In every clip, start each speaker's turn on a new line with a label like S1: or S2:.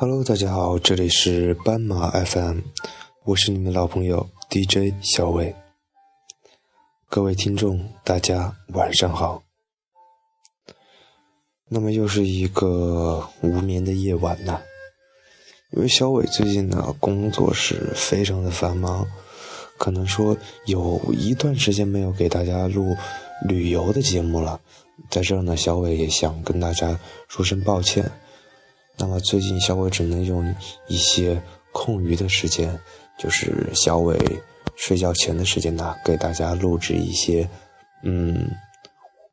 S1: Hello，大家好，这里是斑马 FM，我是你们老朋友 DJ 小伟。各位听众，大家晚上好。那么又是一个无眠的夜晚呐，因为小伟最近呢工作是非常的繁忙，可能说有一段时间没有给大家录旅游的节目了，在这儿呢，小伟也想跟大家说声抱歉。那么最近小伟只能用一些空余的时间，就是小伟睡觉前的时间呢，给大家录制一些嗯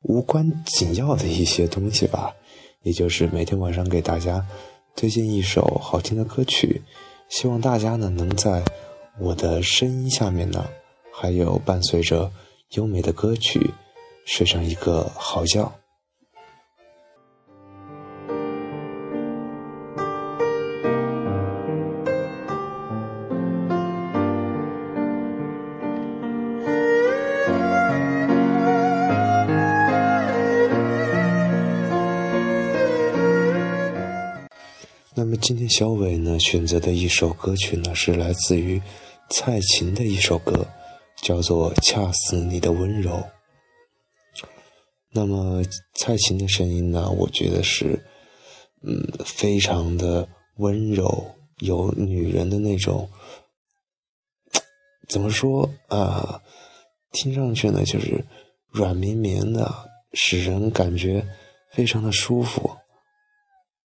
S1: 无关紧要的一些东西吧。也就是每天晚上给大家推荐一首好听的歌曲，希望大家呢能在我的声音下面呢，还有伴随着优美的歌曲，睡上一个好觉。今天小伟呢选择的一首歌曲呢是来自于蔡琴的一首歌，叫做《恰似你的温柔》。那么蔡琴的声音呢，我觉得是嗯非常的温柔，有女人的那种怎么说啊？听上去呢就是软绵绵的，使人感觉非常的舒服。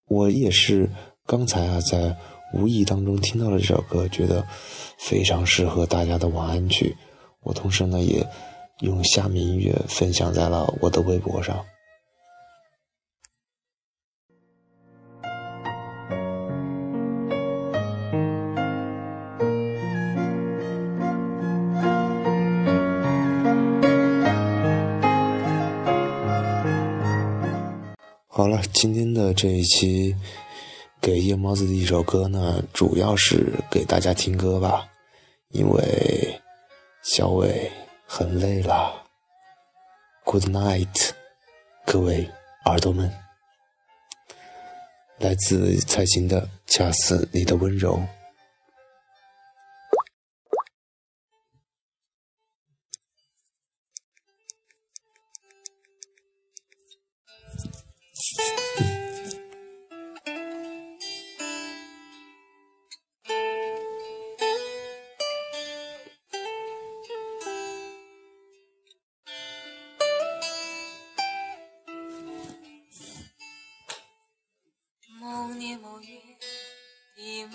S1: 我也是。刚才啊，在无意当中听到了这首歌，觉得非常适合大家的晚安曲。我同时呢，也用虾米音乐分享在了我的微博上。好了，今天的这一期。给夜猫子的一首歌呢，主要是给大家听歌吧，因为小伟很累了。Good night，各位耳朵们，来自蔡琴的《恰似你的温柔》。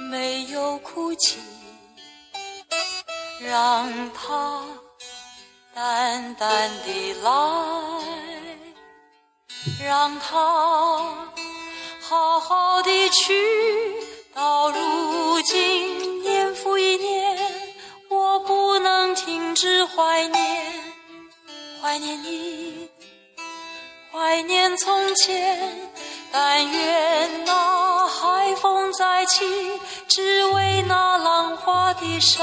S2: 没有哭泣。让它淡淡的来，让它好好的去。到如今年复一年，我不能停止怀念，怀念你，怀念从前。但愿那海风再起，只为那浪花的手。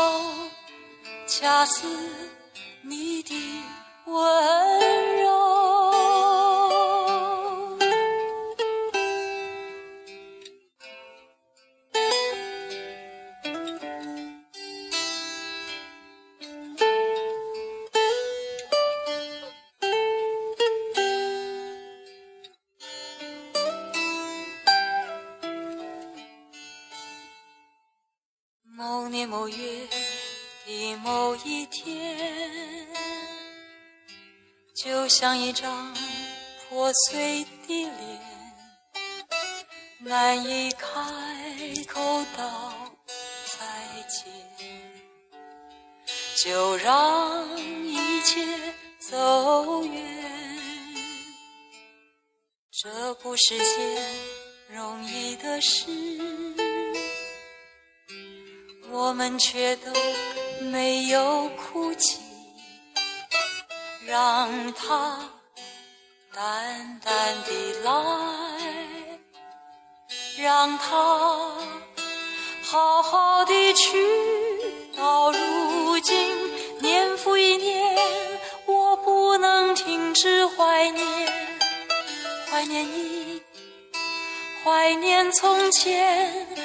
S2: 恰似某年某月。的某一天，就像一张破碎的脸，难以开口道再见，就让一切走远。这不是件容易的事。我们却都没有哭泣，让它淡淡的来，让它好好的去。到如今，年复一年，我不能停止怀念，怀念你，怀念从前。